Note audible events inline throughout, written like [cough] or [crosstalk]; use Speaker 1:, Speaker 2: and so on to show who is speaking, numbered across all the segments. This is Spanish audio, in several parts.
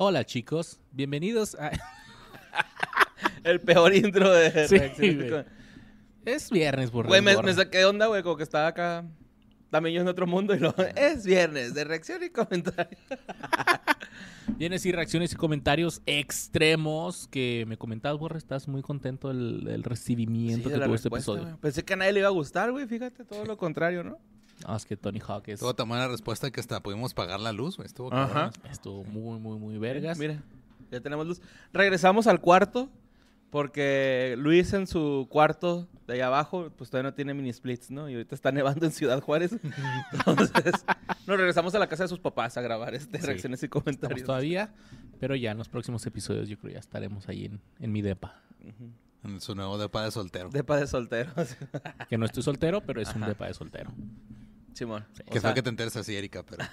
Speaker 1: Hola chicos, bienvenidos a... [laughs]
Speaker 2: El peor intro de
Speaker 1: Sí, güey. es viernes, por
Speaker 2: Güey, me, saqué de onda, güey, como que estaba acá. También yo en otro mundo y lo. [laughs] Es viernes de reacción y comentario. [laughs]
Speaker 1: Vienes y reacciones y comentarios extremos que me comentabas, Borre, estás muy contento del, del recibimiento
Speaker 2: Sí,
Speaker 1: que tuvo este episodio.
Speaker 2: Pensé que a nadie le iba a gustar, güey. Fíjate, todo lo contrario, ¿no?
Speaker 1: No, es que Tony Hawk es-
Speaker 3: Tuvo tan buena respuesta que hasta pudimos pagar la luz, güey. Estuvo
Speaker 2: Ajá.
Speaker 1: estuvo muy, muy, muy vergas.
Speaker 2: Mira, ya tenemos luz. Regresamos al cuarto. Porque Luis en su cuarto de allá abajo, pues todavía no tiene mini splits, ¿no? Y ahorita está nevando en Ciudad Juárez. [laughs] Entonces, nos regresamos a la casa de sus papás a grabar este
Speaker 1: Sí.
Speaker 2: reacciones y
Speaker 1: Estamos
Speaker 2: comentarios.
Speaker 1: todavía, pero ya en los próximos episodios yo creo ya estaremos ahí en, en mi depa.
Speaker 3: En su nuevo depa de soltero.
Speaker 2: Depa de solteros. [laughs]
Speaker 1: Que no estoy soltero, pero es un depa de soltero.
Speaker 2: Simón. O
Speaker 3: que
Speaker 2: sea,
Speaker 3: fue que te enteres así, Erika, pero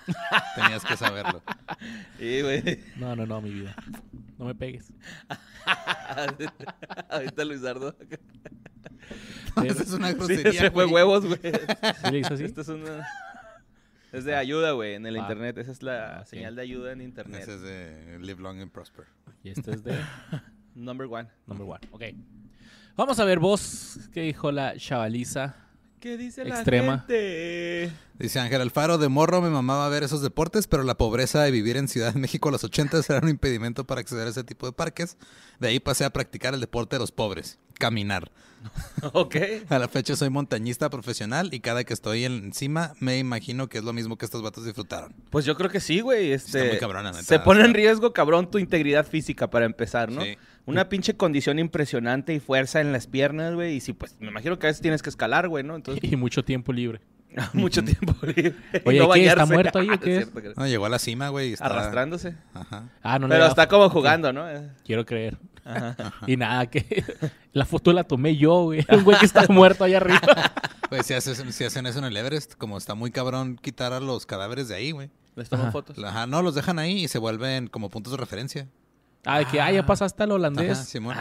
Speaker 3: tenías que saberlo. [laughs]
Speaker 2: Sí, güey.
Speaker 1: No, no, no, mi vida. No me pegues. [laughs]
Speaker 2: Ahorita Luisardo. [laughs]
Speaker 3: Esa es una
Speaker 2: Sí,
Speaker 3: grosería,
Speaker 2: ese fue huevos, güey.
Speaker 1: ¿Sí le hizo así?
Speaker 2: Esto es una... Es de ayuda, güey, en el
Speaker 1: Ah.
Speaker 2: internet. Esa es la
Speaker 1: Ah, ok.
Speaker 2: señal de ayuda en internet.
Speaker 3: Ese es de Live Long and Prosper.
Speaker 1: Y esto es de
Speaker 2: Number one.
Speaker 1: number one. Ok. Vamos a ver vos qué dijo la chavaliza.
Speaker 2: ¿Qué dice
Speaker 1: Extrema.
Speaker 2: la gente?
Speaker 3: Dice Ángel Alfaro, de morro me mamaba ver esos deportes, pero la pobreza de vivir en Ciudad de México a los 80 era un impedimento para acceder a ese tipo de parques. De ahí pasé a practicar el deporte de los pobres, caminar. [laughs]
Speaker 2: ok.
Speaker 3: A la fecha soy montañista profesional y cada que estoy encima me imagino que es lo mismo que estos vatos disfrutaron.
Speaker 2: Pues yo creo que sí, güey. Este,
Speaker 3: Está muy neta.
Speaker 2: Se pone en riesgo, cabrón, tu integridad física para empezar, ¿no?
Speaker 3: Sí.
Speaker 2: Una pinche condición impresionante y fuerza en las piernas, güey. Y sí, pues me imagino que a veces tienes que escalar, güey, ¿no? Entonces, [laughs]
Speaker 1: Y mucho tiempo libre. [laughs]
Speaker 2: mucho tiempo libre. [laughs] Y
Speaker 1: Oye,
Speaker 2: no
Speaker 1: ¿qué? ¿Está muerto ahí o
Speaker 2: Es
Speaker 1: qué es?
Speaker 3: No, llegó a la cima, güey. está-
Speaker 2: Arrastrándose.
Speaker 3: Ajá.
Speaker 1: Ah, no
Speaker 2: Pero está como jugando, ¿no?
Speaker 1: Quiero creer.
Speaker 2: Ajá.
Speaker 1: Y nada, que la foto la tomé yo, güey. Un güey que está muerto allá arriba.
Speaker 3: Pues si, haces- si hacen eso en el Everest, como está muy cabrón quitar a los cadáveres de ahí, güey.
Speaker 2: Les toman fotos.
Speaker 3: Ajá, no, los dejan ahí y se vuelven como puntos de referencia.
Speaker 1: Ah, de que, ah, ya pasaste al
Speaker 3: Ajá,
Speaker 1: holandés.
Speaker 3: Simón.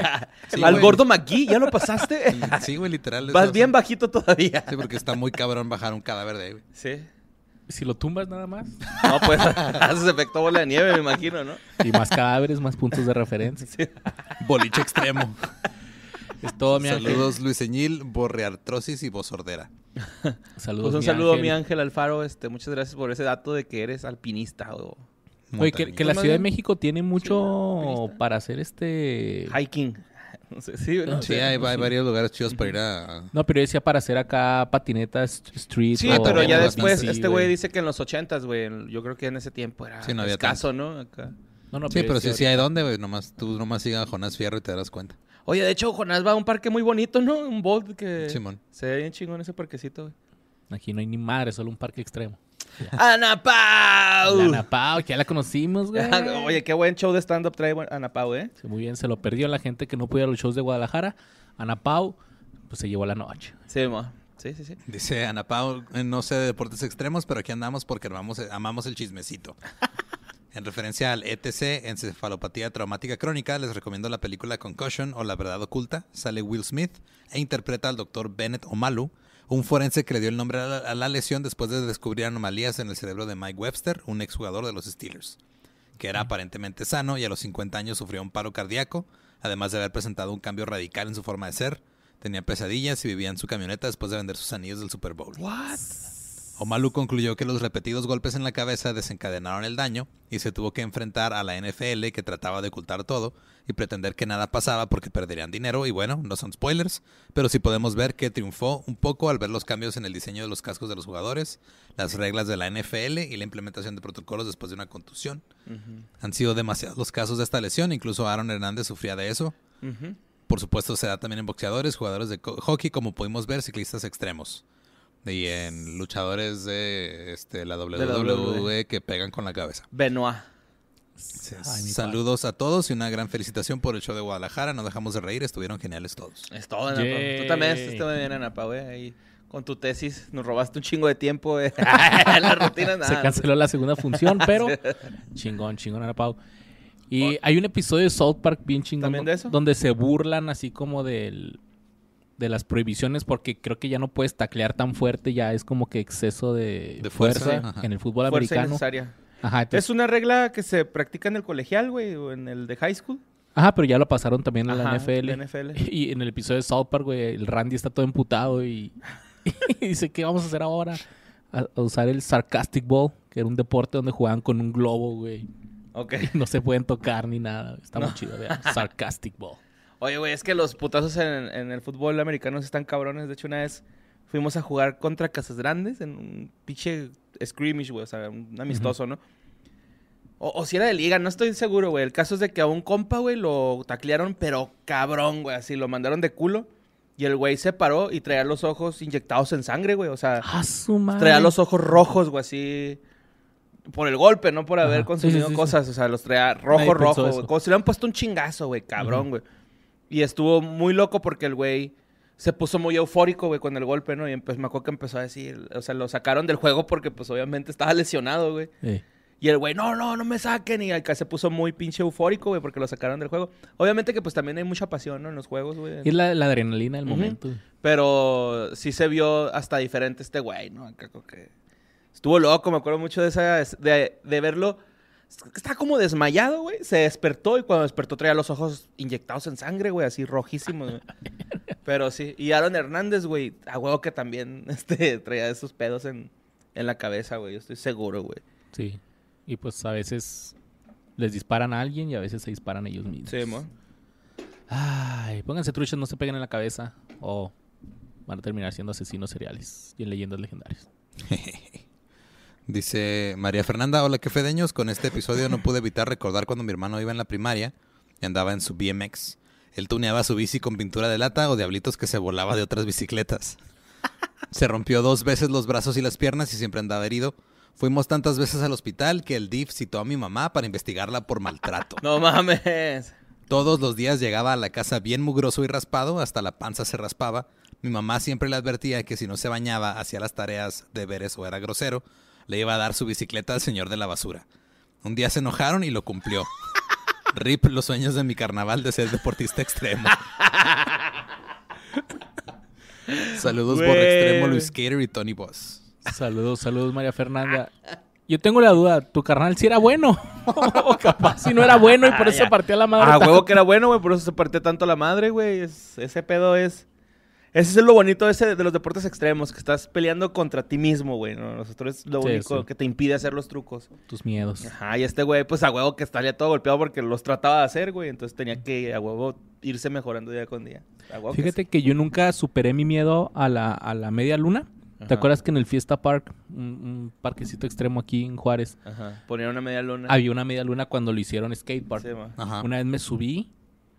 Speaker 3: [laughs] Sí,
Speaker 2: Al
Speaker 3: güey.
Speaker 2: gordo McGee, ¿ya lo pasaste? [laughs]
Speaker 3: Sí, güey, literal.
Speaker 2: Vas bien bajito todavía.
Speaker 3: Sí, porque está muy cabrón bajar un cadáver de ahí, güey.
Speaker 2: Sí.
Speaker 1: Si lo tumbas nada más. [laughs]
Speaker 2: No, pues haces efecto bola de nieve, me imagino, ¿no?
Speaker 1: Y más cadáveres, más puntos de referencia.
Speaker 3: Boliche extremo.
Speaker 1: Es todo, mi ángel.
Speaker 3: Saludos, Luiseñil, borreartrosis y vosordera.
Speaker 1: Saludos,
Speaker 2: Pues un
Speaker 1: mi
Speaker 2: saludo,
Speaker 1: ángel.
Speaker 2: mi Ángel Alfaro. Este, muchas gracias por ese dato de que eres alpinista o
Speaker 1: Oye, que, que la
Speaker 2: Pues
Speaker 1: Ciudad de México tiene mucho para hacer este...
Speaker 2: hiking. [laughs] No sé, sí, ¿no?
Speaker 3: Sí, hay, hay varios lugares chidos para ir a... [laughs]
Speaker 1: No, pero yo decía para hacer acá patinetas street.
Speaker 2: Sí,
Speaker 1: o
Speaker 2: pero ya después,
Speaker 1: bici,
Speaker 2: este güey dice que en los ochentas, güey, yo creo que en ese tiempo era
Speaker 3: Sí, no había
Speaker 2: escaso, ¿no? Acá.
Speaker 1: No, no,
Speaker 3: Sí, pero sí, sí hay dónde, güey. Nomás, tú nomás siga a Jonás Fierro y te darás cuenta.
Speaker 2: Oye, de hecho, Jonás va a un parque muy bonito, ¿no? Un bolt que
Speaker 3: Simón.
Speaker 2: se ve bien chingón ese parquecito, güey.
Speaker 1: Aquí no hay ni madre, solo un parque extremo. [laughs]
Speaker 2: ¡Ana Pau!
Speaker 1: La Ana Pao, que ya la conocimos, güey.
Speaker 2: Oye, qué buen show de stand-up trae Ana Pau, ¿eh?
Speaker 1: Sí, muy bien, se lo perdió la gente que no pudo ir a los shows de Guadalajara. Ana Pau, pues se llevó la noche.
Speaker 2: Sí. Sí, sí, sí.
Speaker 3: Dice Ana Pau, eh, no sé de deportes extremos, pero aquí andamos porque amamos, amamos el chismecito. [laughs] En referencia al ETC, encefalopatía traumática crónica, les recomiendo la película Concussion o La verdad oculta. Sale Will Smith e interpreta al doctor Bennett Omalu, un forense que le dio el nombre a la, a la lesión después de descubrir anomalías en el cerebro de Mike Webster, un exjugador de los Steelers, que era aparentemente sano y a los 50 años sufrió un paro cardíaco, además de haber presentado un cambio radical en su forma de ser. Tenía pesadillas y vivía en su camioneta después de vender sus anillos del Super Bowl.
Speaker 2: What?
Speaker 3: Omalu concluyó que los repetidos golpes en la cabeza desencadenaron el daño y se tuvo que enfrentar a la NFL que trataba de ocultar todo y pretender que nada pasaba porque perderían dinero y bueno, no son spoilers, pero sí podemos ver que triunfó un poco al ver los cambios en el diseño de los cascos de los jugadores, las reglas de la NFL y la implementación de protocolos después de una contusión. Han sido demasiados los casos de esta lesión, incluso Aaron Hernández sufría de eso. Por supuesto, se da también en boxeadores, jugadores de hockey, como pudimos ver, ciclistas extremos. Y en luchadores de este, la WWE,
Speaker 2: WWE.
Speaker 3: que pegan con la cabeza.
Speaker 2: Benoit.
Speaker 1: Ay,
Speaker 3: Saludos a todos y una gran felicitación por el show de Guadalajara. No dejamos de reír, estuvieron geniales todos.
Speaker 2: Es todo, Ana. Tú también estás muy bien, Ana. Ahí con tu tesis nos robaste un chingo de tiempo, güey. [laughs] [laughs] la rutina, nada.
Speaker 1: Se canceló la segunda función, pero [laughs] chingón, chingón, Ana Pau. Y hay un episodio de South Park bien chingón.
Speaker 2: ¿También de eso?
Speaker 1: Donde se burlan así como del de las prohibiciones porque creo que ya no puedes taclear tan fuerte, ya es como que exceso de,
Speaker 3: De
Speaker 1: fuerza, en el fútbol
Speaker 2: Fuerza
Speaker 1: americano. Ajá, entonces-
Speaker 2: Es una regla que se practica en el colegial, güey, o en el de high school.
Speaker 1: Ajá, pero ya lo pasaron también a la NFL. [laughs] Y en el episodio de South Park, güey, el Randy está todo emputado y, [laughs] y dice, ¿qué vamos a hacer ahora? A, a usar el Sarcastic Ball, que era un deporte donde jugaban con un globo, güey.
Speaker 2: Ok.
Speaker 1: Y [laughs] no se pueden tocar ni nada. Está muy chido, vean. Sarcastic Ball.
Speaker 2: Oye, güey, es que los putazos en, en el fútbol americano están cabrones. De hecho, una vez fuimos a jugar contra Casas Grandes en un pinche scrimmage, güey, o sea, un amistoso, ¿no? O, o si era de liga, no estoy seguro, güey. El caso es de que a un compa, güey, lo taclearon, pero cabrón, güey, así, lo mandaron de culo. Y el güey se paró y traía los ojos inyectados en sangre, güey, o sea,
Speaker 1: ¡Ah, su madre!
Speaker 2: traía los ojos rojos, güey, así... Por el golpe, no por haber
Speaker 1: Ajá.
Speaker 2: consumido
Speaker 1: Sí, sí, sí,
Speaker 2: cosas. O sea, los traía rojo,
Speaker 1: Nadie
Speaker 2: rojo, güey. Como si le hubieran puesto un chingazo, güey. Cabrón, güey. Y estuvo muy loco porque el güey se puso muy eufórico, güey, con el golpe, ¿no? Y empe- me acuerdo que empezó a decir... O sea, lo sacaron del juego porque, pues, obviamente estaba lesionado, güey.
Speaker 1: Sí.
Speaker 2: Y el güey, no, no, no me saquen. Y acá se puso muy pinche eufórico, güey, porque lo sacaron del juego. Obviamente que, pues, también hay mucha pasión, ¿no? En los juegos, güey.
Speaker 1: Y la, la adrenalina del momento.
Speaker 2: Pero sí se vio hasta diferente este güey, ¿no? Acá como que estuvo loco, me acuerdo mucho de esa de, de verlo. Estaba como desmayado, güey. Se despertó y cuando despertó traía los ojos inyectados en sangre, güey, así rojísimos, güey. [laughs] Pero sí, y Aaron Hernández, güey, a huevo que también [laughs] este traía esos pedos en, en la cabeza, güey, yo estoy seguro, güey.
Speaker 1: Sí. Y pues a veces les disparan a alguien y a veces se disparan ellos mismos.
Speaker 2: Sí, mo.
Speaker 1: Ay, pónganse truchas, no se peguen en la cabeza. O van a terminar siendo asesinos seriales y en leyendas legendarias. [laughs]
Speaker 3: Dice María Fernanda, hola, qué fedeños. Con este episodio no pude evitar recordar cuando mi hermano iba en la primaria y andaba en su BMX. Él tuneaba su bici con pintura de lata o diablitos que se volaba de otras bicicletas. Se rompió dos veces los brazos y las piernas y siempre andaba herido. Fuimos tantas veces al hospital que el DIF citó a mi mamá para investigarla por maltrato.
Speaker 2: No mames.
Speaker 3: Todos los días llegaba a la casa bien mugroso y raspado, hasta la panza se raspaba. Mi mamá siempre le advertía que si no se bañaba, hacía las tareas, deberes o era grosero, le iba a dar su bicicleta al señor de la basura. Un día se enojaron y lo cumplió. [laughs] Rip los sueños de mi carnaval de ser deportista extremo. [laughs] Saludos por extremo Luis Skater y Tony Boss.
Speaker 1: Saludos, saludos, María Fernanda. Yo tengo la duda, ¿tu carnal si era bueno? [laughs] o capaz si no era bueno y por eso
Speaker 2: Ya.
Speaker 1: se partió la madre.
Speaker 2: Ah,
Speaker 1: tanto.
Speaker 2: huevo que era bueno, güey, por eso se partió tanto la madre, güey. Es- ese pedo es... Ese es lo bonito ese de los deportes extremos, que estás peleando contra ti mismo, güey. ¿no? Nosotros es lo
Speaker 1: Sí,
Speaker 2: único
Speaker 1: sí.
Speaker 2: que te impide hacer los trucos.
Speaker 1: Tus miedos.
Speaker 2: Ajá, y este güey, pues a huevo que estaría todo golpeado porque los trataba de hacer, güey. Entonces tenía que a huevo irse mejorando día con día. A huevo que
Speaker 1: Fíjate que yo nunca superé mi miedo a la, a la media luna. ¿Te
Speaker 2: Ajá.
Speaker 1: acuerdas que en el Fiesta Park, un, un parquecito extremo aquí en Juárez.
Speaker 2: Ajá. Ponían una media luna.
Speaker 1: había una media luna cuando lo hicieron skatepark?
Speaker 2: Sí.
Speaker 3: Ajá.
Speaker 1: Una vez me subí,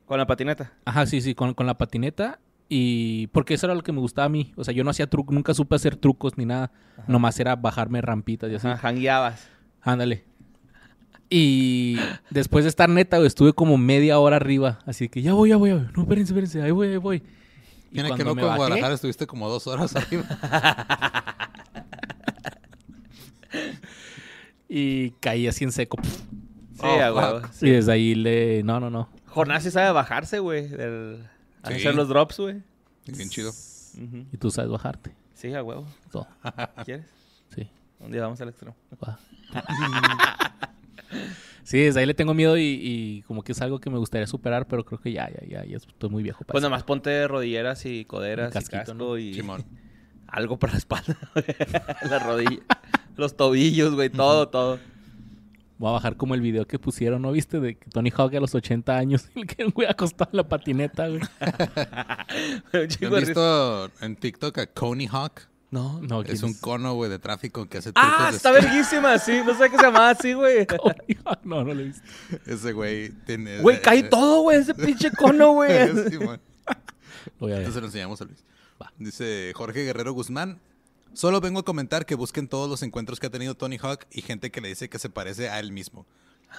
Speaker 2: Con la patineta.
Speaker 1: ajá, sí, sí, con, con la patineta y porque eso era lo que me gustaba a mí. O sea, yo no hacía trucos, nunca supe hacer trucos ni nada. Nomás era bajarme rampitas y así.
Speaker 2: Jangueabas.
Speaker 1: Ándale. Y después de estar neta, güey, estuve como media hora arriba. Así que ya voy, ya voy, ya voy. No, espérense, espérense. Ahí voy, ahí voy. Y
Speaker 3: Tiene que con
Speaker 1: bajé-
Speaker 3: Guadalajara estuviste como dos horas [laughs] arriba. [laughs]
Speaker 1: Y caí así en seco.
Speaker 2: Sí,
Speaker 3: Oh.
Speaker 1: Y desde ahí le... No, no, no.
Speaker 2: Jonás sí sabe bajarse, güey. del- a
Speaker 3: Sí.
Speaker 2: Hacer los drops, güey.
Speaker 3: Bien chido.
Speaker 1: Y tú sabes bajarte.
Speaker 2: Sí, a huevo.
Speaker 1: Todo. [laughs]
Speaker 2: ¿Quieres?
Speaker 1: Sí.
Speaker 2: Un día vamos al extremo.
Speaker 1: Va. [laughs] sí, desde ahí le tengo miedo y, y como que es algo que me gustaría superar, pero creo que ya, ya, ya, ya estoy muy viejo para
Speaker 2: Pues
Speaker 1: eso.
Speaker 2: nomás ponte rodilleras y coderas
Speaker 1: y, casquito,
Speaker 2: casco
Speaker 1: ¿no?
Speaker 2: y
Speaker 3: Simón. [laughs]
Speaker 2: algo para la espalda. la rodilla. Los tobillos, güey. Todo, todo.
Speaker 1: Voy a bajar como el video que pusieron, ¿no viste? De Tony Hawk a los 80 años, [laughs] el que un güey acostado en la patineta, güey. [laughs]
Speaker 2: Un chingo
Speaker 3: ¿Han
Speaker 2: de risa.
Speaker 3: visto en TikTok a Coney Hawk?
Speaker 2: No.
Speaker 1: No, ¿quién
Speaker 3: Es un cono, güey, de tráfico que hace
Speaker 2: Ah,
Speaker 3: de
Speaker 2: está verguísima, sí. No sé qué se llamaba así, güey. [laughs]
Speaker 1: No, no lo he visto.
Speaker 3: Ese güey tiene...
Speaker 2: Güey, cae todo, güey. Ese pinche cono, güey.
Speaker 1: Ver.
Speaker 3: Entonces lo enseñamos a Luis. Dice Jorge Guerrero Guzmán. Solo vengo a comentar que busquen todos los encuentros que ha tenido Tony Hawk y gente que le dice que se parece a él mismo.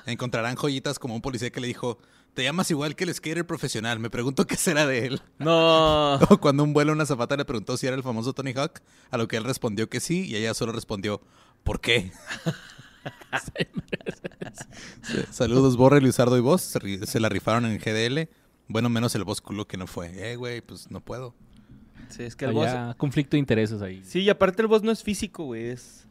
Speaker 3: Encontrarán joyitas como un policía que le dijo, te llamas igual que el skater profesional, me pregunto qué será de él.
Speaker 2: No. [laughs]
Speaker 3: O cuando un vuelo una zapata le preguntó si era el famoso Tony Hawk, a lo que él respondió que sí y ella solo respondió, ¿por qué? [laughs] Saludos, Borre, Luisardo y vos. Se, la rifaron en GDL. Bueno, menos el boss culo que no fue. Eh, güey, pues no puedo.
Speaker 2: Sí, es que el boss...
Speaker 1: Había conflicto de intereses ahí.
Speaker 2: Sí, y aparte el boss no es físico, güey. Es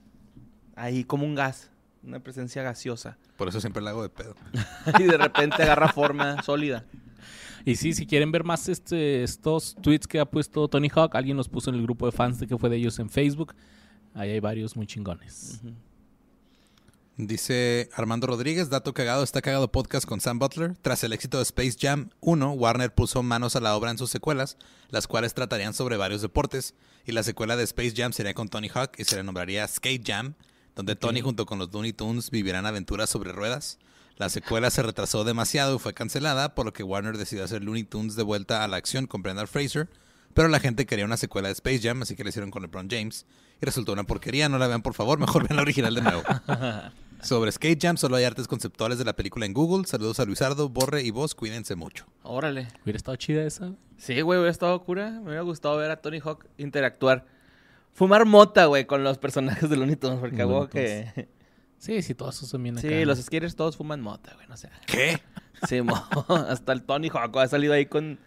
Speaker 2: ahí como un gas. una presencia gaseosa.
Speaker 3: Por eso siempre la hago de pedo. [laughs]
Speaker 2: y de repente agarra forma sólida.
Speaker 1: Y sí, si quieren ver más este, estos tweets que ha puesto Tony Hawk, alguien los puso en el grupo de fans de que fue de ellos en Facebook. Ahí hay varios muy chingones.
Speaker 3: Dice Armando Rodríguez, dato cagado, está cagado podcast con Sam Butler. Tras el éxito de Space Jam 1, Warner puso manos a la obra en sus secuelas, las cuales tratarían sobre varios deportes. Y la secuela de Space Jam sería con Tony Hawk y se le nombraría Skate Jam, donde Tony junto con los Looney Tunes vivirán aventuras sobre ruedas. La secuela se retrasó demasiado y fue cancelada, por lo que Warner decidió hacer Looney Tunes de vuelta a la acción con Brendan Fraser. Pero la gente quería una secuela de Space Jam, así que le hicieron con LeBron James. Y resultó una porquería, no la vean por favor, mejor vean la original de nuevo. [laughs] Sobre Skate Jam, solo hay artes conceptuales de la película en Google. Saludos a Luisardo, Borre y vos, cuídense mucho.
Speaker 2: Órale.
Speaker 1: Hubiera estado chida esa.
Speaker 2: Sí, güey, hubiera estado cura. Me hubiera gustado ver a Tony Hawk interactuar. Fumar mota, güey, con los personajes de Looney Tunes, porque hago que...
Speaker 1: Sí, sí, todos son bien acá.
Speaker 2: Sí, los skaters todos fuman mota, güey, no sé.
Speaker 3: ¿Qué?
Speaker 2: Sí, mo. [laughs] hasta el Tony Hawk ha salido ahí con...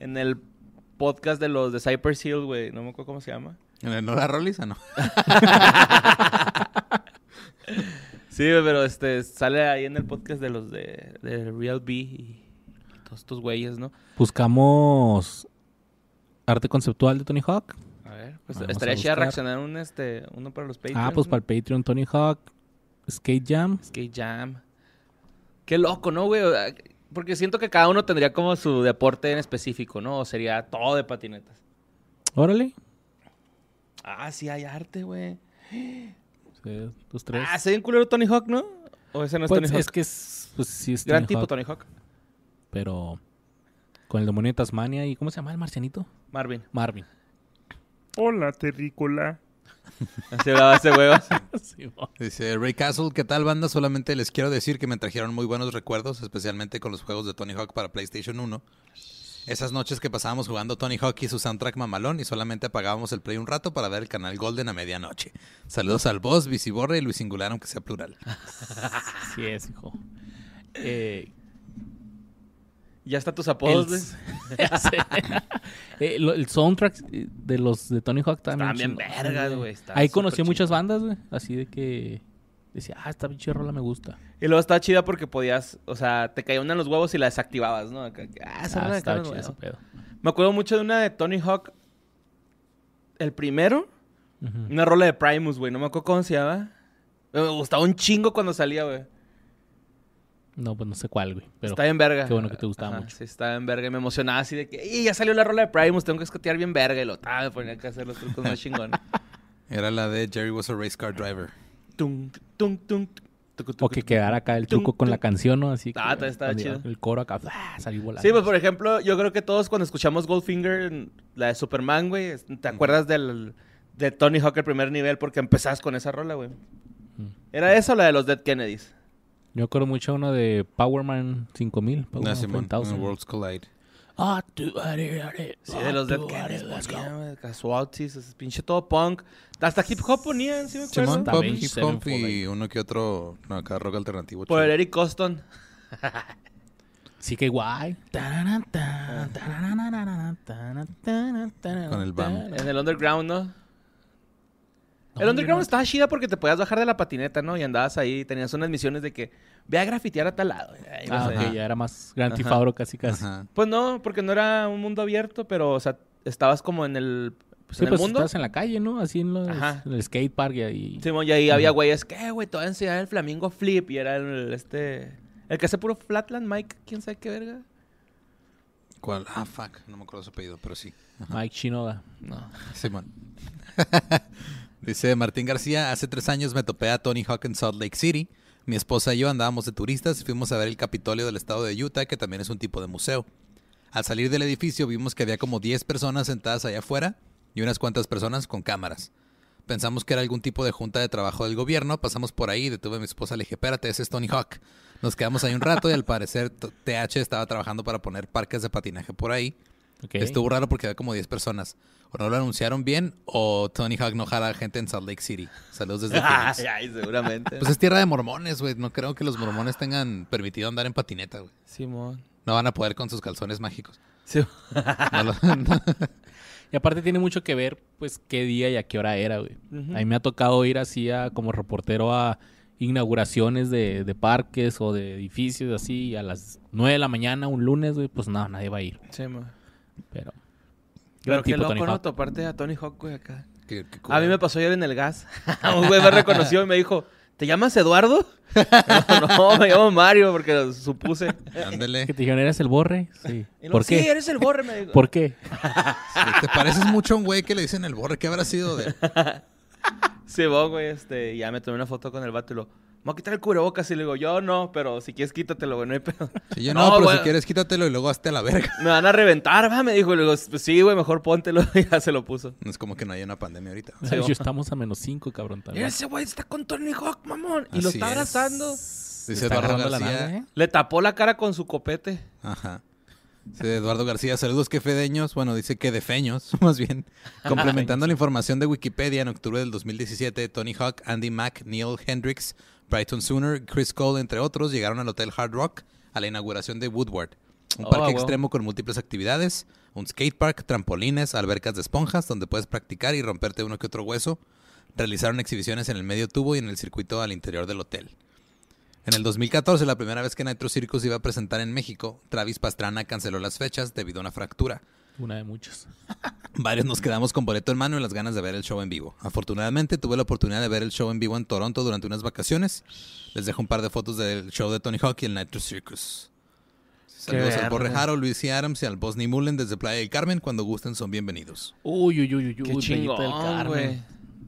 Speaker 2: En el podcast de los de Cypress Hill, güey. No me acuerdo cómo se llama.
Speaker 3: ¿En el Nora Rollis o no? [laughs] [laughs]
Speaker 2: Sí, pero este sale ahí en el podcast de los de, de Real B y todos estos güeyes, ¿no?
Speaker 1: Buscamos arte conceptual de Tony Hawk.
Speaker 2: A ver, pues
Speaker 1: Vamos
Speaker 2: estaría chida reaccionar un este uno para los Patreons.
Speaker 1: Ah, pues
Speaker 2: ¿no?
Speaker 1: para el Patreon Tony Hawk, Skate Jam.
Speaker 2: Skate Jam. Qué loco, ¿no, güey? Porque siento que cada uno tendría como su deporte en específico, ¿no? O sería todo de patinetas.
Speaker 1: Órale.
Speaker 2: Ah, sí hay arte, güey.
Speaker 1: Los tres.
Speaker 2: Ah, se ve un culero Tony Hawk, ¿no? O ese no es
Speaker 1: pues
Speaker 2: Tony Hawk.
Speaker 1: es que es, pues sí es
Speaker 2: Gran
Speaker 1: Tony
Speaker 2: tipo
Speaker 1: Hawk,
Speaker 2: Tony Hawk.
Speaker 1: pero con el demonio de Tasmania y ¿cómo se llama el marcianito?
Speaker 2: Marvin.
Speaker 1: Marvin.
Speaker 4: Hola, terrícola.
Speaker 2: Así hablaba ese huevo. [laughs]
Speaker 1: Sí.
Speaker 3: Dice Ray Castle, ¿qué tal banda? Solamente les quiero decir que me trajeron muy buenos recuerdos, especialmente con los juegos de Tony Hawk para PlayStation 1. Esas noches que pasábamos jugando Tony Hawk y su soundtrack mamalón y solamente apagábamos el play un rato para ver el canal Golden a medianoche. Saludos al boss, Visiborre y Luis Singular, aunque sea plural.
Speaker 1: Sí es, hijo. Eh,
Speaker 2: ya está tus apodos, güey.
Speaker 1: el. [laughs] Eh, lo- el soundtrack eh, de los de Tony Hawk también.
Speaker 2: Bien vergas, güey.
Speaker 1: Ahí conocí a muchas bandas, güey. Así de que decía, ah, esta pinche rola me gusta.
Speaker 2: Y luego estaba chida porque podías, o sea, te caían en los huevos y la desactivabas, ¿no? Ah, esa
Speaker 1: Ah,
Speaker 2: rola
Speaker 1: estaba chido ese pedo.
Speaker 2: Me acuerdo mucho de una de Tony Hawk. El primero, una rola de Primus, güey. No me acuerdo cómo se llama. Me gustaba un chingo cuando salía, güey.
Speaker 1: No, pues no sé cuál, güey. Pero
Speaker 2: está bien verga.
Speaker 1: qué bueno que te gustaba mucho.
Speaker 2: Sí, está bien verga. Y me emocionaba así de que, ¡y ya salió la rola de Primus! Tengo que escotear bien verga. Y lo, ah, me ponía que hacer los trucos más chingones. [laughs]
Speaker 3: Era la de Jerry was a race car driver.
Speaker 2: Tung, tung, tung,
Speaker 1: O que quedara acá el truco con la canción, ¿no? Así que,
Speaker 2: Ah,
Speaker 1: cuando
Speaker 2: chido.
Speaker 1: El coro acá, ¡ah! salí volando.
Speaker 2: Sí, pues por ejemplo, yo creo que todos cuando escuchamos Goldfinger, la de Superman, güey, ¿te acuerdas del, de Tony Hawk el primer nivel? Porque empezás con esa rola, güey. ¿Era eso o la de los Dead Kennedys?
Speaker 1: Yo acuerdo mucho uno de Powerman 5000.
Speaker 3: No,
Speaker 1: Powerman
Speaker 3: Simón,
Speaker 1: 5000.
Speaker 3: en Worlds Collide.
Speaker 1: Ah,
Speaker 2: Sí,
Speaker 1: ah,
Speaker 2: de los Dead Kennedys. Casualties, ese pinche todo punk. Hasta hip hop ponían, ¿sí me acuerdo?
Speaker 3: Simón, pop, hip hop y uno que otro, no, acá rock alternativo.
Speaker 2: Por el. Eric Coston.
Speaker 1: Sí que guay.
Speaker 3: Con el BAM.
Speaker 2: En el Underground, ¿no?
Speaker 1: No,
Speaker 2: el Underground estaba chida porque te podías bajar de la patineta, ¿no? Y andabas ahí, tenías unas misiones de que ve a grafitear a tal lado.
Speaker 1: Ah,
Speaker 2: ahí.
Speaker 1: ya era más Grand Theft
Speaker 2: Ajá.
Speaker 1: Auto casi casi.
Speaker 3: Ajá.
Speaker 2: Pues no, porque no era un mundo abierto, pero, o sea, estabas como en el, pues,
Speaker 1: Sí,
Speaker 2: en
Speaker 1: pues
Speaker 2: el mundo.
Speaker 1: estás en la calle, ¿no? Así en, los,
Speaker 2: Ajá.
Speaker 1: en el skate park y ahí.
Speaker 2: Simón, y ahí había güeyes que, "Eh, güey, te voy a enseñar el flamingo flip. Y era el, este, el que hace puro flatland, Mike, quién sabe qué verga.
Speaker 3: ¿Cuál? Ah, fuck, no me acuerdo su apellido, pero sí. Ajá.
Speaker 1: Mike Shinoda.
Speaker 2: No.
Speaker 3: Simón. [laughs] Dice Martín García, hace tres años me topé a Tony Hawk en Salt Lake City. Mi esposa y yo andábamos de turistas y fuimos a ver el Capitolio del estado de Utah, que también es un tipo de museo. Al salir del edificio vimos que había como 10 personas sentadas allá afuera y unas cuantas personas con cámaras. Pensamos que era algún tipo de junta de trabajo del gobierno, pasamos por ahí, detuve a mi esposa, le dije, espérate, ese es Tony Hawk. Nos quedamos ahí un rato y al parecer TH estaba trabajando para poner parques de patinaje por ahí. Estuvo raro porque había como 10 personas. O no lo anunciaron bien o Tony Hawk no jala gente en Salt Lake City. Saludos desde [laughs] Phoenix.
Speaker 2: Ay, ay, seguramente.
Speaker 3: Pues es tierra de mormones, güey. No creo que los mormones tengan permitido andar en patineta, güey.
Speaker 2: Simón.
Speaker 3: No van a poder con sus calzones mágicos.
Speaker 2: Sí.
Speaker 3: No lo- [laughs] [laughs] no.
Speaker 1: Y aparte tiene mucho que ver, pues, qué día y a qué hora era, güey. A mí me ha tocado ir así a, como reportero a inauguraciones de, de parques o de edificios así a las 9 de la mañana un lunes, güey, pues no, nadie va a ir.
Speaker 2: Sí, ma.
Speaker 1: Pero.
Speaker 2: Pero
Speaker 1: gran
Speaker 2: qué
Speaker 1: tipo,
Speaker 2: loco,
Speaker 1: Tony
Speaker 2: ¿no?
Speaker 1: Hawk.
Speaker 2: Toparte a Tony Hawk, güey, acá.
Speaker 3: Qué- qué
Speaker 2: A mí me pasó ayer en el gas. [laughs] Un güey me reconoció y me dijo, ¿te llamas Eduardo? no, [laughs] no, me llamo Mario porque lo supuse.
Speaker 3: Ándele.
Speaker 1: ¿Que te dijeron, eres el borre? Sí.
Speaker 2: Y luego,
Speaker 1: ¿Por
Speaker 2: Sí,
Speaker 1: qué?
Speaker 2: eres el borre, me dijo.
Speaker 1: ¿Por qué? [laughs]
Speaker 3: Sí, Te pareces mucho a un güey que le dicen el borre. ¿Qué habrá sido de él?
Speaker 2: Sí, vos, güey, este, y ya me tomé una foto con el vato y lo, me voy a quitar el cubrebocas y le digo, yo no, pero si quieres quítatelo, güey, no hay pedo.
Speaker 3: Sí, yo [laughs]
Speaker 2: No,
Speaker 3: no, pero
Speaker 2: güey.
Speaker 3: si quieres quítatelo y luego hazte a la verga.
Speaker 2: Me van a reventar, va, me dijo, y le digo, pues sí, güey, mejor póntelo, [laughs] y ya se lo puso.
Speaker 3: No es como que no haya una pandemia ahorita.
Speaker 2: Sí,
Speaker 1: Yo
Speaker 2: va.
Speaker 1: estamos a menos 5, cabrón.
Speaker 2: Ese güey está con Tony Hawk, mamón, y lo está
Speaker 3: es.
Speaker 2: abrazando.
Speaker 3: Dice
Speaker 1: Está
Speaker 3: Eduardo
Speaker 1: agarrando la
Speaker 3: García.
Speaker 1: nalga, ¿eh?
Speaker 2: Le tapó la cara con su copete.
Speaker 3: Ajá. Eduardo García, saludos que fedeños. Bueno, dice que defeños, [laughs] más bien. Complementando la información de Wikipedia, en octubre del 2017, Tony Hawk, Andy Mack, Neil Hendricks, Brighton Sooner, Chris Cole, entre otros, llegaron al Hotel Hard Rock a la inauguración de Woodward. Un
Speaker 2: Oh,
Speaker 3: parque extremo con múltiples actividades, un skatepark, trampolines, albercas de esponjas donde puedes practicar y romperte uno que otro hueso. Realizaron exhibiciones en el medio tubo y en el circuito al interior del hotel. En el 2014, la primera vez que Nitro Circus iba a presentar en México, Travis Pastrana canceló las fechas debido a una fractura.
Speaker 1: Una de muchos. [laughs]
Speaker 3: Varios nos quedamos con boleto en mano y las ganas de ver el show en vivo. Afortunadamente, tuve la oportunidad de ver el show en vivo en Toronto durante unas vacaciones. Les dejo un par de fotos del show de Tony Hawk y el Nitro Circus. Saludos al
Speaker 2: verga.
Speaker 3: Borre Haro, Luis y Adams y al Bosni Mullen desde Playa del Carmen. Cuando gusten, son bienvenidos.
Speaker 1: Uy, uy, uy, uy,
Speaker 2: Qué
Speaker 1: uy, del
Speaker 2: chingón,
Speaker 1: Carmen.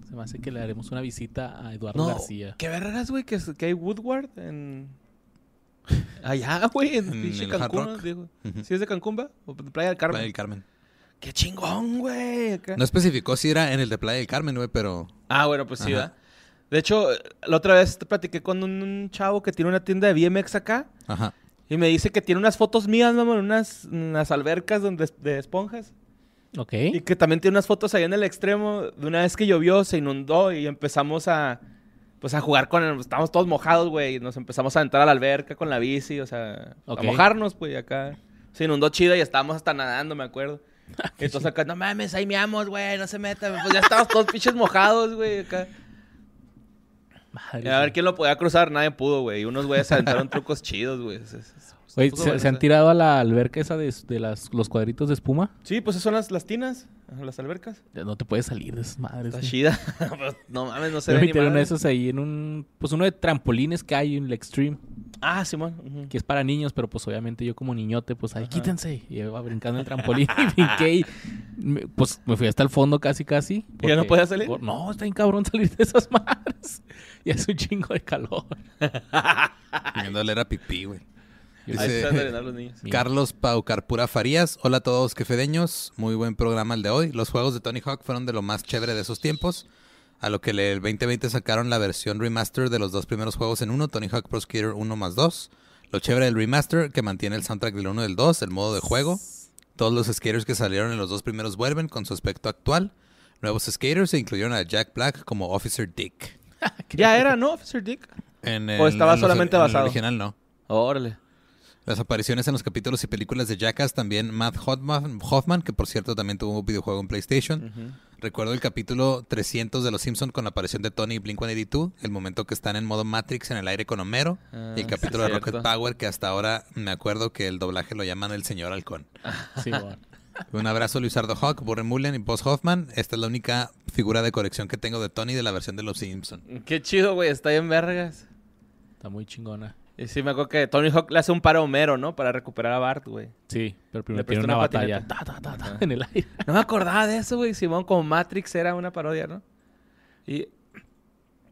Speaker 1: Se me hace que le haremos una visita a Eduardo
Speaker 2: No,
Speaker 1: García.
Speaker 2: qué vergas, güey, que, hay Woodward en... [laughs] Allá, güey, en,
Speaker 3: En
Speaker 2: Cancún,
Speaker 3: Rock.
Speaker 2: digo. ¿Sí es de Cancún, va? ¿O de Playa del Carmen?
Speaker 3: Playa del Carmen.
Speaker 2: Qué chingón, güey.
Speaker 3: No especificó si era en el de Playa del Carmen, güey, pero...
Speaker 2: Ah, bueno, pues sí. De hecho, la otra vez te platiqué con un, un chavo que tiene una tienda de BMX acá.
Speaker 3: Ajá.
Speaker 2: Y me dice que tiene unas fotos mías, mamá, en unas, unas albercas donde, de esponjas.
Speaker 1: Ok.
Speaker 2: Y que también tiene unas fotos allá en el extremo de una vez que llovió, se inundó y empezamos a... Pues a jugar con... el- Estábamos todos mojados, güey. Y nos empezamos a entrar a la alberca con la bici, o sea...
Speaker 1: Ok.
Speaker 2: A mojarnos, pues, acá. Se inundó chida y estábamos hasta nadando, me acuerdo. [laughs] Entonces acá, no mames, ahí meamos, güey, no se metan. Pues ya estábamos todos pinches mojados, güey, acá.
Speaker 1: Madre
Speaker 2: Y a ver quién lo podía cruzar, nadie pudo, güey. Y unos güeyes se aventaron trucos chidos, güey. Se- se- se-
Speaker 1: Güey,
Speaker 2: puso
Speaker 1: ¿se,
Speaker 2: bueno
Speaker 1: se han tirado a la alberca esa de, de las, los cuadritos de espuma?
Speaker 2: Sí, pues esas son las, las tinas, las albercas.
Speaker 1: Ya No te puedes salir de esas madres.
Speaker 2: Está chida. [laughs] Pues, no mames, no se
Speaker 1: Yo
Speaker 2: ve
Speaker 1: me tiré una de esas ahí en un... Pues uno de trampolines que hay en el Extreme.
Speaker 2: Ah, Simón. ujú.
Speaker 1: Que es para niños, pero pues obviamente yo como niñote, pues ahí quítense. Y iba brincando el trampolín y [laughs] brinqué y... me- pues me fui hasta el fondo casi, casi.
Speaker 2: ¿Y ya no podías salir?
Speaker 1: por- no, está bien cabrón salir de esas [laughs] madres. Y hace un chingo de calor.
Speaker 3: Viendo leer a pipí, güey.
Speaker 2: Ahí
Speaker 3: Dice-
Speaker 2: están orinando los niños.
Speaker 1: Mira. [laughs]
Speaker 3: Carlos Paucarpura Farías. Hola a todos, quefedeños. Muy buen programa el de hoy. Los juegos de Tony Hawk fueron de lo más chévere de esos tiempos. A lo que el 2020 sacaron la versión remaster de los dos primeros juegos en uno, Tony Hawk Pro Skater 1 más 2. Lo chévere del remaster, que mantiene el soundtrack del 1 y del 2, el modo de juego. Todos los skaters que salieron en los dos primeros vuelven con su aspecto actual. Nuevos skaters se incluyeron a Jack Black como Officer Dick. [laughs]
Speaker 2: Ya era, ¿no, Officer Dick?
Speaker 3: En
Speaker 2: ¿O estaba
Speaker 3: en los-
Speaker 2: solamente
Speaker 3: en el
Speaker 2: basado?
Speaker 3: original no.
Speaker 2: Órale.
Speaker 3: Las apariciones en los capítulos y películas de Jackass también Matt Hoffman, Hoffman, que por cierto también tuvo un videojuego en PlayStation. Recuerdo el capítulo 300 de Los Simpson con la aparición de Tony y Blink-182, el momento que están en modo Matrix en el aire con Homero,
Speaker 2: Ah,
Speaker 3: y el
Speaker 2: sí,
Speaker 3: capítulo de. Rocket Power que hasta ahora me acuerdo que el doblaje lo llaman el señor halcón. [laughs]
Speaker 1: Sí, bueno.
Speaker 3: Un abrazo Luisardo Hawk, Borre Mullen y Boss Hoffman. Esta es la única figura de colección que tengo de Tony de la versión de Los Simpson.
Speaker 2: Qué chido, güey. Está bien vergas.
Speaker 1: Está muy chingona.
Speaker 2: Y sí, me acuerdo que Tony Hawk le hace un paro a Homero, ¿no? Para recuperar a Bart, güey.
Speaker 1: Sí, pero primero
Speaker 2: Le
Speaker 1: tiene una,
Speaker 2: una
Speaker 1: batalla ta, ta, ta, en el aire. [laughs]
Speaker 2: No me acordaba de eso, güey. Simón, como Matrix era una parodia, ¿no? Y...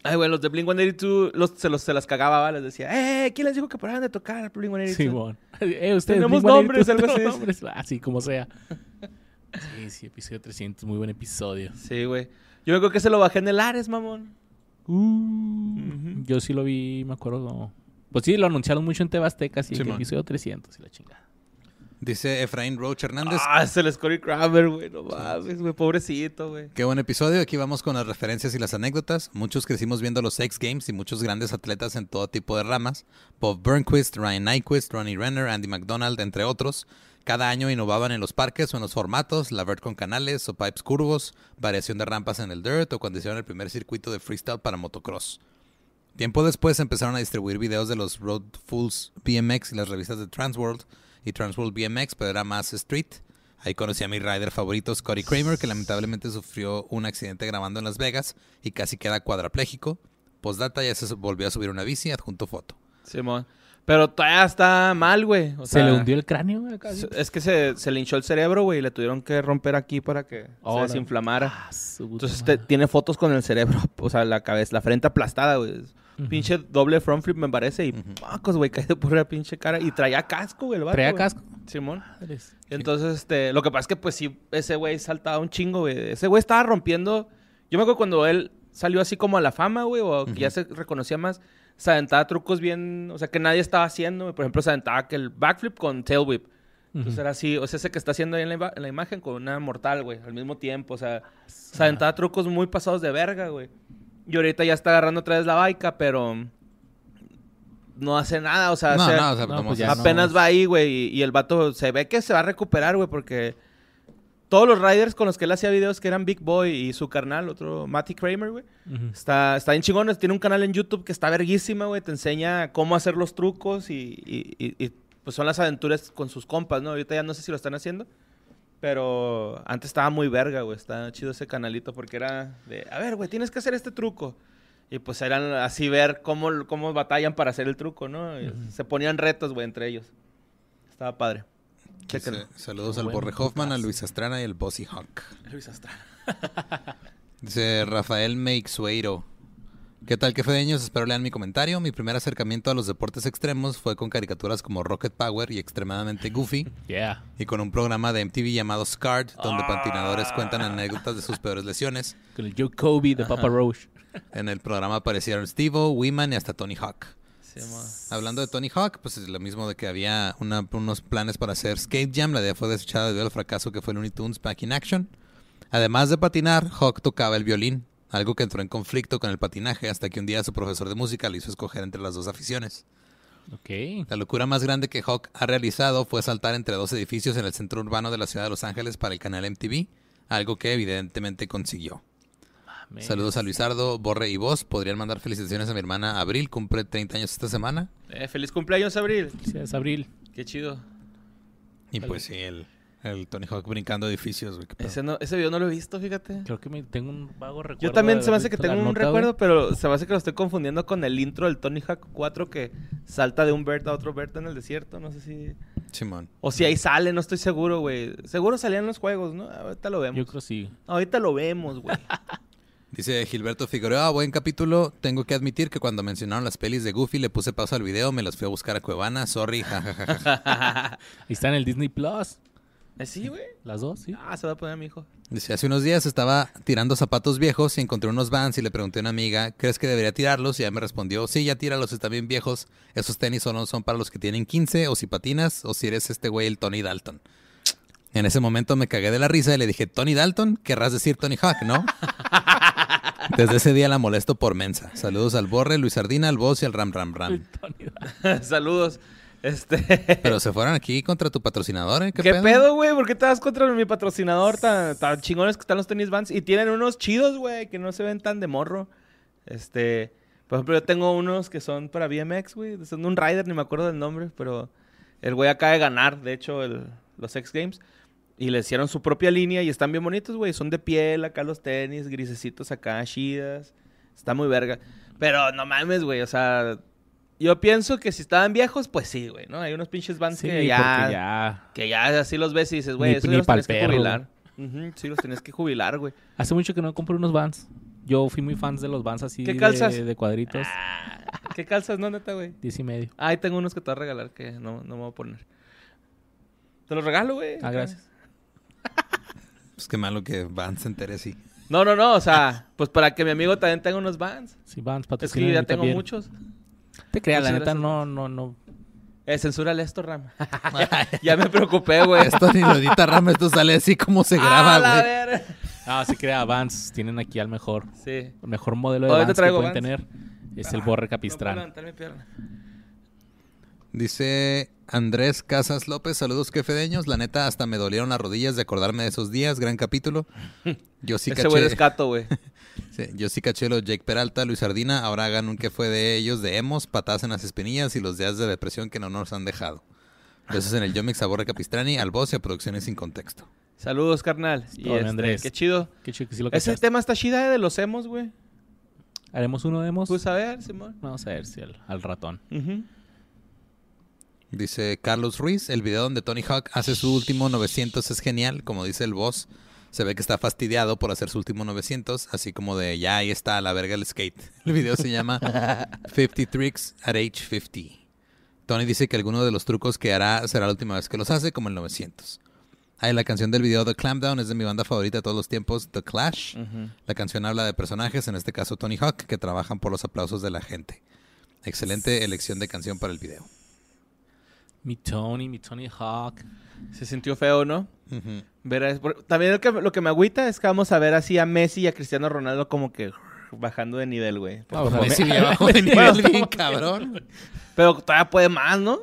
Speaker 2: Ay, güey, los de Blink-182 los, se, los, se las cagaba. Les decía, ¡eh! ¿Quién les dijo que pararan de tocar Blink-182?
Speaker 1: Simón. [laughs] Eh, ustedes,
Speaker 2: Tenemos
Speaker 1: Blink-182,
Speaker 2: nombres, algo así
Speaker 1: nombres. [laughs] Así como sea. Sí, sí, episodio 300, muy buen episodio.
Speaker 2: Sí, güey. Yo creo que se lo bajé en el Ares, mamón.
Speaker 1: Uh, Yo sí lo vi, me acuerdo. Pues sí, lo anunciaron mucho en Tebasteca, así que
Speaker 3: Simón.
Speaker 1: episodio 300 y la chingada.
Speaker 3: Dice Efraín Roach Hernández.
Speaker 2: Ah, es el Scotty Kramer, güey. No mames, güey. Pobrecito, güey.
Speaker 3: Qué buen episodio. Aquí vamos con las referencias y las anécdotas. Muchos crecimos viendo los X Games y muchos grandes atletas en todo tipo de ramas. Bob Burnquist, Ryan Nyquist, Ronnie Renner, Andy McDonald, entre otros. Cada año innovaban en los parques o en los formatos, la vert con canales o pipes curvos, variación de rampas en el dirt o cuando hicieron el primer circuito de freestyle para motocross. Tiempo después empezaron a distribuir videos de los Road Fools BMX y las revistas de Transworld y Transworld BMX, pero era más street. Ahí conocí a mi rider favorito, Scotty Kramer, que lamentablemente sufrió un accidente grabando en Las Vegas y casi queda cuadrapléjico. Postdata ya se volvió a subir una bici, adjunto foto.
Speaker 2: Simón. Pero todavía está mal, güey. O
Speaker 1: Se
Speaker 2: sea,
Speaker 1: le hundió el cráneo, güey, casi.
Speaker 2: Es que se, se le hinchó el cerebro, güey, y le tuvieron que romper aquí para que
Speaker 1: Oh,
Speaker 2: se
Speaker 1: la-
Speaker 2: desinflamara.
Speaker 1: Ah,
Speaker 2: Entonces te- tiene fotos con el cerebro, [laughs] o sea, la cabeza, la frente aplastada, güey. Pinche doble front flip me parece y pacos, güey, cae de pura pinche cara. Y traía casco, güey, el vato,
Speaker 1: ¿Traía
Speaker 2: güey.
Speaker 1: casco?
Speaker 2: Simón.
Speaker 1: Madres.
Speaker 2: Entonces, este, lo que pasa es que, pues sí, ese güey saltaba un chingo, güey. Ese güey estaba rompiendo. Yo me acuerdo cuando él salió así como a la fama, güey, o que ya se reconocía más, se aventaba trucos bien, o sea, que nadie estaba haciendo. Por ejemplo, se aventaba que el backflip con tail whip. Entonces era así, o sea, ese que está haciendo ahí en la, ima- en la imagen con una mortal, güey, al mismo tiempo. O sea, se aventaba trucos muy pasados de verga, güey. Y ahorita ya está agarrando otra vez la baica, pero no hace nada, o sea,
Speaker 3: No,
Speaker 2: se-
Speaker 3: no, o sea,
Speaker 1: no,
Speaker 3: como
Speaker 1: pues
Speaker 2: apenas va ahí, güey, y, y el vato se ve que se va a recuperar, güey, porque todos los riders con los que él hacía videos que eran Big Boy y su carnal, otro Matty Kramer, güey, está, está bien chingón. Tiene un canal en YouTube que está verguísima, güey, te enseña cómo hacer los trucos y, y- y- y, pues son las aventuras con sus compas, ¿no? Ahorita ya no sé si lo están haciendo. Pero antes estaba muy verga, güey. Está chido ese canalito porque era de, a ver, güey, tienes que hacer este truco. Y pues eran así ver cómo, cómo batallan para hacer el truco, ¿no? Y Se ponían retos, güey, entre ellos. Estaba padre.
Speaker 3: Dice, saludos al Borre Hoffman, a. Luis Astrana y al Bossy Hawk.
Speaker 2: Luis Astrana.
Speaker 3: Dice Rafael Meixueiro. ¿Qué tal, que fedeños? Espero lean mi comentario. Mi primer acercamiento a los deportes extremos fue con caricaturas como Rocket Power y extremadamente Goofy, [laughs]
Speaker 1: Yeah.
Speaker 3: y con un programa de MTV llamado Scarred, donde
Speaker 2: Ah.
Speaker 3: patinadores cuentan anécdotas de sus peores lesiones.
Speaker 1: Con el Joe Kobe de Papa Roach.
Speaker 3: En el programa aparecieron Steve-O, Weeman y hasta Tony Hawk.
Speaker 2: Sí.
Speaker 3: Hablando de Tony Hawk, pues es lo mismo de que había una- unos planes para hacer Skate Jam. La idea fue desechada debido al fracaso que fue Looney Tunes Back in Action. Además de patinar, Hawk tocaba el violín, algo que entró en conflicto con el patinaje hasta que un día su profesor de música le hizo escoger entre las dos aficiones.
Speaker 1: Ok.
Speaker 3: La locura más grande que Hawk ha realizado fue saltar entre dos edificios en el centro urbano de la ciudad de Los Ángeles para el canal MTV, algo que evidentemente consiguió.
Speaker 1: Mames.
Speaker 3: Saludos a Luisardo, Borre y vos. Podrían mandar felicitaciones a mi hermana Abril, cumple 30 años esta semana.
Speaker 2: Eh, feliz cumpleaños, Abril.
Speaker 1: Felicidades, Abril.
Speaker 2: Qué chido.
Speaker 3: Y pues sí, el, el Tony Hawk brincando edificios, güey.
Speaker 2: Ese, no- ese video no lo he visto, fíjate.
Speaker 1: Creo que me tengo un vago recuerdo.
Speaker 2: Yo también se me hace que tengo un
Speaker 1: nota, güey.
Speaker 2: recuerdo, pero se me hace que lo estoy confundiendo con el intro del Tony Hawk 4 que salta de un Bert a otro Bert en el desierto. No sé si.
Speaker 3: Simón.
Speaker 2: O si ahí sale, no estoy seguro, güey. Seguro salían los juegos, ¿no? Ahorita lo vemos.
Speaker 1: Yo creo sí.
Speaker 2: Ahorita lo vemos, güey. [laughs]
Speaker 3: Dice Gilberto Figueroa, buen capítulo. Tengo que admitir que cuando mencionaron las pelis de Goofy le puse pausa al video, me las fui a buscar a Cuevana, sorry, jajajaja. [laughs]
Speaker 1: Ahí está en el Disney Plus.
Speaker 2: Eh, sí, güey.
Speaker 1: Las dos, sí.
Speaker 2: Ah, se va a poner a mi hijo.
Speaker 3: Dice, hace unos días estaba tirando zapatos viejos y encontré unos Vans y le pregunté a una amiga, ¿crees que debería tirarlos? Y ella me respondió, sí, ya tíralos, están bien viejos. Esos tenis solo son para los que tienen 15 o si patinas o si eres este güey el Tony Dalton. En ese momento me cagué de la risa y le dije, Tony Dalton, querrás decir Tony Hawk, ¿no? [laughs] Desde ese día la molesto por mensa. Saludos al Borre, Luis Ardina, al Boss y al Ram Ram Ram. [laughs]
Speaker 2: Saludos. Este.
Speaker 3: Pero se fueron aquí contra tu patrocinador, ¿eh?
Speaker 2: ¿Qué, pedo, güey? ¿Por qué te vas contra mi patrocinador tan, tan chingones que están los tenis Vans? Y tienen unos chidos, güey, que no se ven tan de morro. Este, por ejemplo, yo tengo unos que son para BMX, güey. Son de un rider, ni me acuerdo del nombre, pero el güey acaba de ganar, de hecho, el- los X Games. Y le hicieron su propia línea y están bien bonitos, güey. Son de piel acá los tenis, grisecitos acá, chidas. Está muy verga. Pero no mames, güey, o sea... Yo pienso que si estaban viejos, pues sí, güey, ¿no? Hay unos pinches Vans
Speaker 1: Sí,
Speaker 2: que ya...
Speaker 1: ya...
Speaker 2: Que ya así los ves y dices, güey, eso ya los tenés que jubilar. Sí, los tenés que jubilar, güey.
Speaker 1: Hace mucho que no compré unos Vans. Yo fui muy fans de los Vans así
Speaker 2: ¿Qué
Speaker 1: de-
Speaker 2: calzas?
Speaker 1: De, cuadritos.
Speaker 2: ¿Qué calzas, no, neta, güey?
Speaker 1: Diez y medio.
Speaker 2: Ah, ahí tengo unos que te voy a regalar que no, no me voy a poner. Te los regalo, güey.
Speaker 1: Ah, gracias. [laughs]
Speaker 3: Pues qué malo que Van se entere así.
Speaker 2: No, no, no, o sea, pues para que mi amigo también tenga unos Vans.
Speaker 1: Sí, Vans,
Speaker 2: Es que
Speaker 1: patrocinan
Speaker 2: yo ya tengo
Speaker 1: también.
Speaker 2: muchos.
Speaker 1: Te creas, la neta, no, no, no.
Speaker 2: Eh, censúrale esto, Ram. [laughs] ya me preocupé, güey.
Speaker 3: Esto ni lo edita Rama, esto sale así como se [laughs] graba,
Speaker 2: ¡Ah, la
Speaker 3: güey.
Speaker 2: verga!
Speaker 1: Ah, sí crea, Vans. Tienen aquí al mejor.
Speaker 2: Sí.
Speaker 1: El mejor modelo de Vans que pueden
Speaker 2: Vans.
Speaker 1: tener es el Borre
Speaker 2: No puedo
Speaker 1: Capistrán.
Speaker 2: levantar mi pierna.
Speaker 3: Dice Andrés Casas López, saludos quefedeños. La neta, hasta me dolieron las rodillas de acordarme de esos días. Gran capítulo. Yo sí
Speaker 2: Ese güey es
Speaker 3: caché.
Speaker 2: cato, güey. [laughs]
Speaker 3: Sí, yo sí caché los Jake Peralta, Luis Ardina. Ahora hagan un que fue de ellos, de hemos, patadas en las espinillas y los días de depresión que no nos han dejado. Besos en el Yomix, Sabor Capistrani, al voz y a Producciones Sin Contexto.
Speaker 2: Saludos, carnal. Y
Speaker 1: todo,
Speaker 2: este,
Speaker 1: Andrés.
Speaker 2: Qué chido.
Speaker 1: Qué chido que sí lo
Speaker 2: Ese
Speaker 1: cachaste.
Speaker 2: tema está chida eh, de los emos, güey.
Speaker 1: Haremos uno de demos.
Speaker 2: Pues a ver, Simón.
Speaker 1: Vamos a ver si al, al ratón.
Speaker 3: Dice Carlos Ruiz, el video donde Tony Hawk hace su último 900 es genial, como dice el boss. Se ve que está fastidiado por hacer su último 900, así como de ya ahí está a la verga el skate. [laughs] El video se llama 50 Tricks at Age 50. Tony dice que alguno de los trucos que hará será la última vez que los hace, como el 900. Hay la canción del video The Clampdown, es de mi banda favorita de todos los tiempos, The Clash. La canción habla de personajes, en este caso Tony Hawk, que trabajan por los aplausos de la gente. Excelente elección de canción para el video.
Speaker 1: Mi Tony, mi Tony Hawk.
Speaker 2: Se sintió feo, ¿no?
Speaker 3: Ujú.
Speaker 2: Ver a- también lo que, lo que me agüita es que vamos a ver así a Messi y a Cristiano Ronaldo como que bajando de nivel, güey.
Speaker 1: O sea,
Speaker 3: Messi
Speaker 1: me-
Speaker 3: bajó de
Speaker 2: Bueno,
Speaker 3: nivel bien cabrón.
Speaker 2: Pero todavía puede más, ¿no?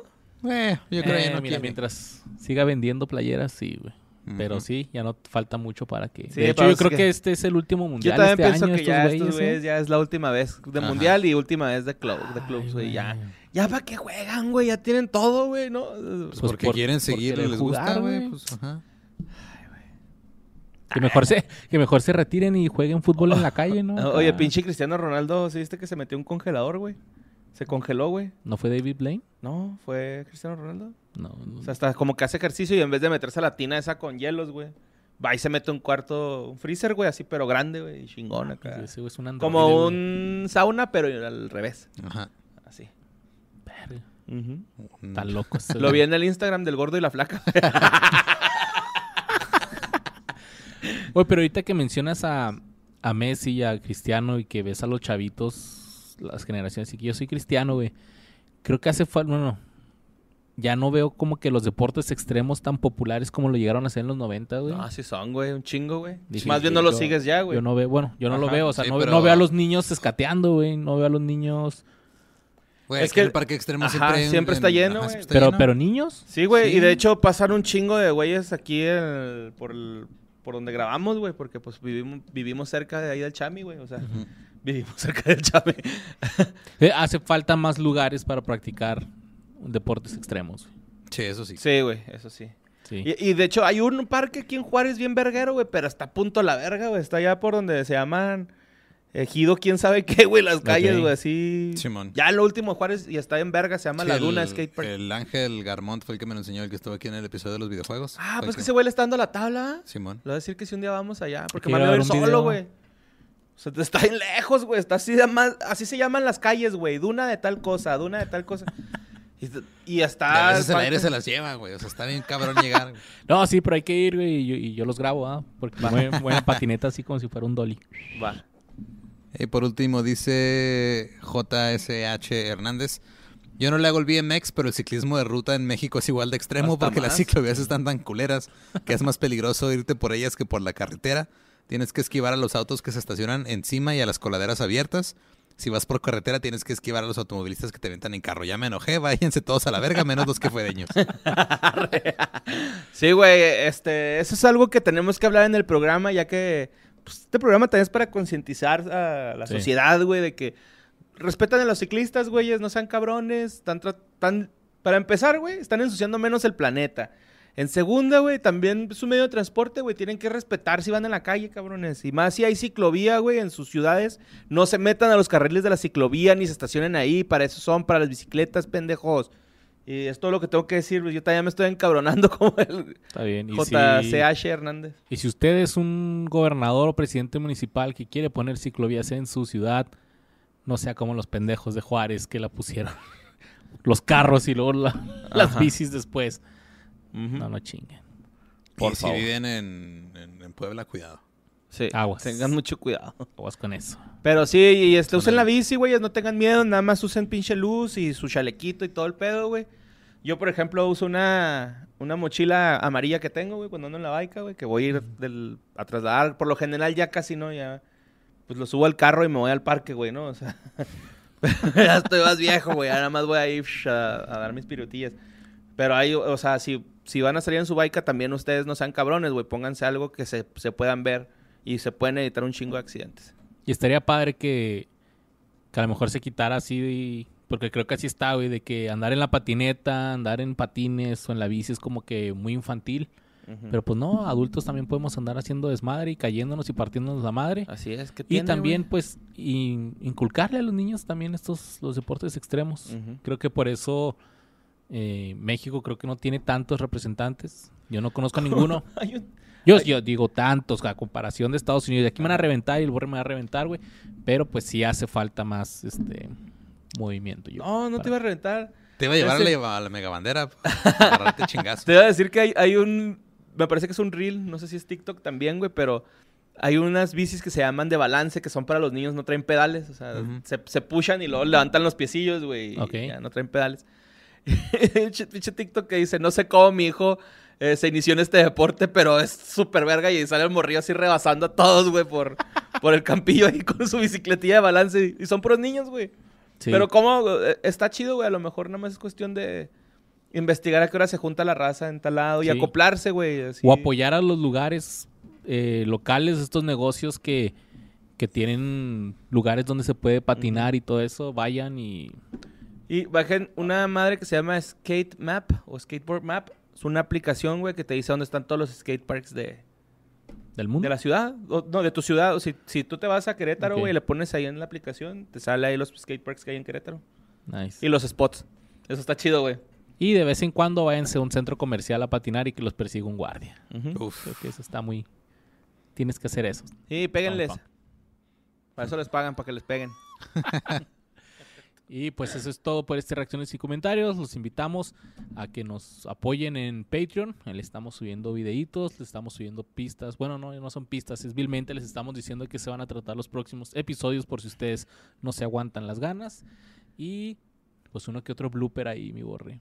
Speaker 3: Eh, yo creo que
Speaker 1: Eh,
Speaker 3: ya no
Speaker 1: mira,
Speaker 3: quiere.
Speaker 1: mientras siga vendiendo playeras, sí, güey. Pero sí, ya no falta mucho para que...
Speaker 2: Sí,
Speaker 1: de hecho, yo creo
Speaker 2: que-
Speaker 1: que... este es el último
Speaker 2: Yo
Speaker 1: mundial
Speaker 2: también
Speaker 1: este
Speaker 2: pienso
Speaker 1: año,
Speaker 2: que
Speaker 1: estos
Speaker 2: ya
Speaker 1: güeyes,
Speaker 2: estos güeyes
Speaker 1: ¿eh?
Speaker 2: ya es la última vez de
Speaker 3: Ajá.
Speaker 2: mundial y última vez de club, de clubs, güey. Ya, ya para qué juegan, güey. Ya tienen todo, güey, ¿no?
Speaker 3: Pues
Speaker 1: Pues
Speaker 3: porque
Speaker 1: por-
Speaker 3: quieren
Speaker 1: porque
Speaker 3: seguir,
Speaker 1: quieren
Speaker 3: les gusta,
Speaker 1: jugar,
Speaker 3: güey.
Speaker 1: güey.
Speaker 3: Pues, ajá.
Speaker 1: Que mejor, se, que mejor se retiren y jueguen fútbol en la [laughs] calle, ¿no?
Speaker 2: Oye, pinche Cristiano Ronaldo, ¿sí viste que se metió un congelador, güey? Se congeló, güey.
Speaker 1: ¿No fue David Blaine?
Speaker 2: No, fue Cristiano Ronaldo.
Speaker 1: No, no.
Speaker 2: O sea, hasta como que hace ejercicio y en vez de meterse a la tina esa con hielos, güey. Va y se mete un cuarto, un freezer, güey, así, pero grande, güey, y chingón acá.
Speaker 1: Ese güey es un androide,
Speaker 2: Como
Speaker 1: güey.
Speaker 2: un sauna, pero al revés.
Speaker 3: Ajá.
Speaker 2: Así.
Speaker 1: Verga,
Speaker 2: Ujú.
Speaker 1: Está loco. ese
Speaker 2: Lo
Speaker 1: güey.
Speaker 2: vi en el Instagram del gordo y la flaca. [laughs]
Speaker 1: Oye, pero ahorita que mencionas a, a Messi y a Cristiano y que ves a los chavitos, las generaciones, y que yo soy cristiano, güey. Creo que hace falta, bueno, ya no veo como que los deportes extremos tan populares como lo llegaron a ser en los 90, güey.
Speaker 2: No, así son, güey, un chingo, güey.
Speaker 1: Dije,
Speaker 2: Más bien no
Speaker 1: yo-
Speaker 2: lo sigues ya, güey.
Speaker 1: Yo no veo, bueno, yo no lo
Speaker 2: Ajá,
Speaker 1: veo, o sea,
Speaker 3: sí,
Speaker 1: no,
Speaker 3: pero-
Speaker 1: no veo a los niños escateando, güey, no veo a los niños,
Speaker 3: Güey,
Speaker 2: Es que-
Speaker 3: el parque extremo
Speaker 2: Ajá,
Speaker 3: siempre,
Speaker 2: siempre está lleno,
Speaker 3: siempre está
Speaker 1: pero,
Speaker 3: lleno.
Speaker 1: pero niños,
Speaker 2: Sí, güey,
Speaker 3: Sí.
Speaker 2: y de hecho pasaron un chingo de güeyes aquí en el- por, el- por donde grabamos, güey, porque pues vivimos, vivimos cerca de ahí del Chami, güey, o sea, [laughs] vivimos cerca del Chami. [laughs]
Speaker 1: Eh, hace falta más lugares para practicar deportes extremos. güey.
Speaker 3: Sí, eso sí.
Speaker 2: Sí, güey, eso sí.
Speaker 1: Sí.
Speaker 2: Y, y de hecho hay un parque aquí en Juárez bien verguero, güey, pero está a punto la verga, güey, está allá por donde se llaman Ejido, quién sabe qué, [laughs] güey, las calles, güey, así.
Speaker 3: Simón.
Speaker 2: Ya en lo último de Juárez y está en verga, se llama
Speaker 3: Sí,
Speaker 2: La Duna Skate Park.
Speaker 3: El Ángel Garmont fue el que me lo enseñó, el que estuvo aquí en el episodio de los videojuegos.
Speaker 2: Ah, pues
Speaker 3: el
Speaker 2: que ese güey le está dando la tabla.
Speaker 3: Simón.
Speaker 2: Le voy a decir que si un día vamos allá, porque
Speaker 1: que
Speaker 2: me voy a ir solo, güey. O sea, está bien lejos, güey. Está así, de más, así se llaman las calles, güey. Duna de tal cosa, duna de tal cosa. Y, y
Speaker 3: Y
Speaker 2: está...
Speaker 3: a veces el aire se las lleva, güey. O sea, está bien cabrón [laughs] llegar. güey.
Speaker 1: No, sí, pero hay que ir, güey, y yo, y yo los grabo, ¿ah? Porque voy, voy en patineta así como si fuera un dolly.
Speaker 2: Va.
Speaker 3: Y por último dice JSH Hernández. Yo no le hago el BMX, pero el ciclismo de ruta en México es igual de extremo
Speaker 2: Hasta
Speaker 3: porque las ciclovías están tan culeras que es más peligroso irte por ellas que por la carretera. Tienes que esquivar a los autos que se estacionan encima y a las coladeras abiertas. Si vas por carretera tienes que esquivar a los automovilistas que te ventan en carro. Ya me enojé, [laughs] váyanse todos a la verga, menos los que fuedeños. [laughs]
Speaker 2: Sí, güey. Este, eso es algo que tenemos que hablar en el programa, ya que pues, este programa también es para concientizar a la
Speaker 1: Sí.
Speaker 2: sociedad, güey, de que respetan a los ciclistas, güeyes, no sean cabrones. Están, tan- para empezar, güey, están ensuciando menos el planeta. En segunda, güey, también es un medio de transporte, güey. Tienen que respetar si van en la calle, cabrones. Y más si hay ciclovía, güey, en sus ciudades. No se metan a los carriles de la ciclovía ni se estacionen ahí. Para eso son, para las bicicletas, pendejos. Y es todo lo que tengo que decir, güey. Yo también me estoy encabronando [laughs] como el
Speaker 1: Está bien. Y
Speaker 2: JCH Hernández.
Speaker 1: Si, y si usted es un gobernador o presidente municipal que quiere poner ciclovías en su ciudad, no sea como los pendejos de Juárez que la pusieron. [laughs] los carros y luego la- las bicis después. No, no chinguen.
Speaker 2: Por
Speaker 3: y si
Speaker 2: favor.
Speaker 3: viven en, en- en Puebla, cuidado.
Speaker 2: Sí,
Speaker 1: Aguas.
Speaker 2: tengan mucho cuidado.
Speaker 1: Aguas con eso.
Speaker 2: Pero sí, y este, usen
Speaker 3: el-
Speaker 2: la bici, güey, no tengan miedo, nada más usen pinche luz y su chalequito y todo el pedo, güey. Yo, por ejemplo, uso una, una mochila amarilla que tengo, güey, cuando ando en la baica, güey, que voy a ir del, a trasladar. Por lo general ya casi no, ya, pues lo subo al carro y me voy al parque, güey, ¿no? O sea, [laughs] ya estoy más viejo, güey. Nada más voy a ir a dar mis pirutillas. Pero hay, o sea, si, si van a salir en su baica, también ustedes no sean cabrones, güey. Pónganse algo que se, se puedan ver y se pueden evitar un chingo de accidentes.
Speaker 1: Y estaría padre que, que a lo mejor se quitara así, de- porque creo que así está, güey, de que andar en la patineta, andar en patines o en la bici es como que muy infantil. Pero pues no, adultos también podemos andar haciendo desmadre y cayéndonos y partiéndonos la madre.
Speaker 2: Así es que
Speaker 1: Y
Speaker 2: tiene,
Speaker 1: también,
Speaker 2: güey?
Speaker 1: pues, in- inculcarle a los niños también estos, los deportes extremos. Creo que por eso eh, México creo que no tiene tantos representantes. Yo no conozco a [laughs] ninguno. Yo, yo digo tantos a comparación de Estados Unidos. Aquí me van a reventar y el borre me va a reventar, güey. Pero pues sí hace falta más este movimiento. Yo,
Speaker 2: No, no te iba a reventar.
Speaker 3: Te iba a llevar la, a la mega bandera [laughs] para darte chingazo.
Speaker 2: Te iba a decir que hay, hay un... Me parece que es un reel, no sé si es TikTok también, güey, pero... Hay unas bicis que se llaman de balance, que son para los niños, no traen pedales. O sea, se, se pushan y luego levantan los piecillos, güey. y
Speaker 1: Ok.
Speaker 2: Ya no traen pedales. [laughs] Pinche TikTok que dice, no sé cómo mi hijo eh, se inició en este deporte, pero es súper verga y sale el morrillo así rebasando a todos, güey, por, por el campillo ahí con su bicicletilla de balance. Y son puros niños, güey.
Speaker 1: Sí.
Speaker 2: Pero cómo, eh, está chido, güey. A lo mejor nada más es cuestión de investigar a qué hora se junta la raza en tal lado y acoplarse, güey. así.
Speaker 1: O apoyar a los lugares eh, locales, estos negocios que, que tienen lugares donde se puede patinar y todo eso. Vayan y...
Speaker 2: Y bajen una madre que se llama Skate Map o Skateboard Map. Es una aplicación, güey, que te dice dónde están todos los skate parks de,
Speaker 1: del mundo.
Speaker 2: de la ciudad. O, no, de tu ciudad. O si, si tú te vas a Querétaro, güey, le pones ahí en la aplicación, te sale ahí los skate parks que hay en Querétaro.
Speaker 1: Nice.
Speaker 2: Y los spots. Eso está chido, güey.
Speaker 1: Y de vez en cuando váyanse a un centro comercial a patinar y que los persiga un guardia.
Speaker 2: Ujú.
Speaker 3: Uf.
Speaker 1: Creo que eso está muy... Tienes que hacer eso.
Speaker 2: Sí, péguenles. Para eso les pagan, para que les peguen. [laughs]
Speaker 1: Y pues eso es todo por este reacciones y comentarios. Los invitamos a que nos apoyen en Patreon. Le estamos subiendo videitos, le estamos subiendo pistas. Bueno, no, no son pistas, es vilmente les estamos diciendo que se van a tratar los próximos episodios por si ustedes no se aguantan las ganas. Y pues uno que otro blooper ahí, mi borre,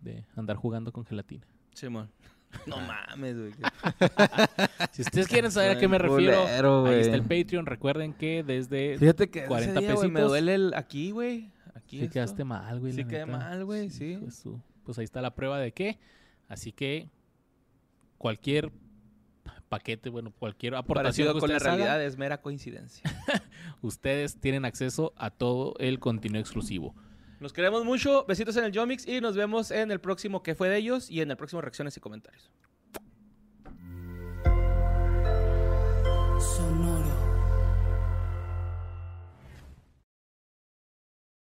Speaker 1: de andar jugando con gelatina.
Speaker 2: Simón. [laughs] No mames, güey. [laughs]
Speaker 1: Si ustedes quieren saber a qué me refiero, ahí está el Patreon. Recuerden que desde...
Speaker 2: Fíjate que
Speaker 1: 40
Speaker 2: 40 ese día, güey, me duele el aquí, güey. Aquí
Speaker 1: Sí
Speaker 2: esto.
Speaker 1: quedaste mal, güey.
Speaker 2: Sí quedé
Speaker 1: neta.
Speaker 2: mal, güey, sí.
Speaker 1: su- Pues ahí está la prueba de qué. Así que cualquier paquete, bueno, cualquier aportación
Speaker 2: Parecido
Speaker 1: que
Speaker 2: con la
Speaker 1: hagan,
Speaker 2: realidad es mera coincidencia. [laughs]
Speaker 1: ustedes tienen acceso a todo el contenido exclusivo.
Speaker 2: Nos queremos mucho. Besitos en el Yomix y nos vemos en el próximo que fue de ellos y en el próximo reacciones y comentarios.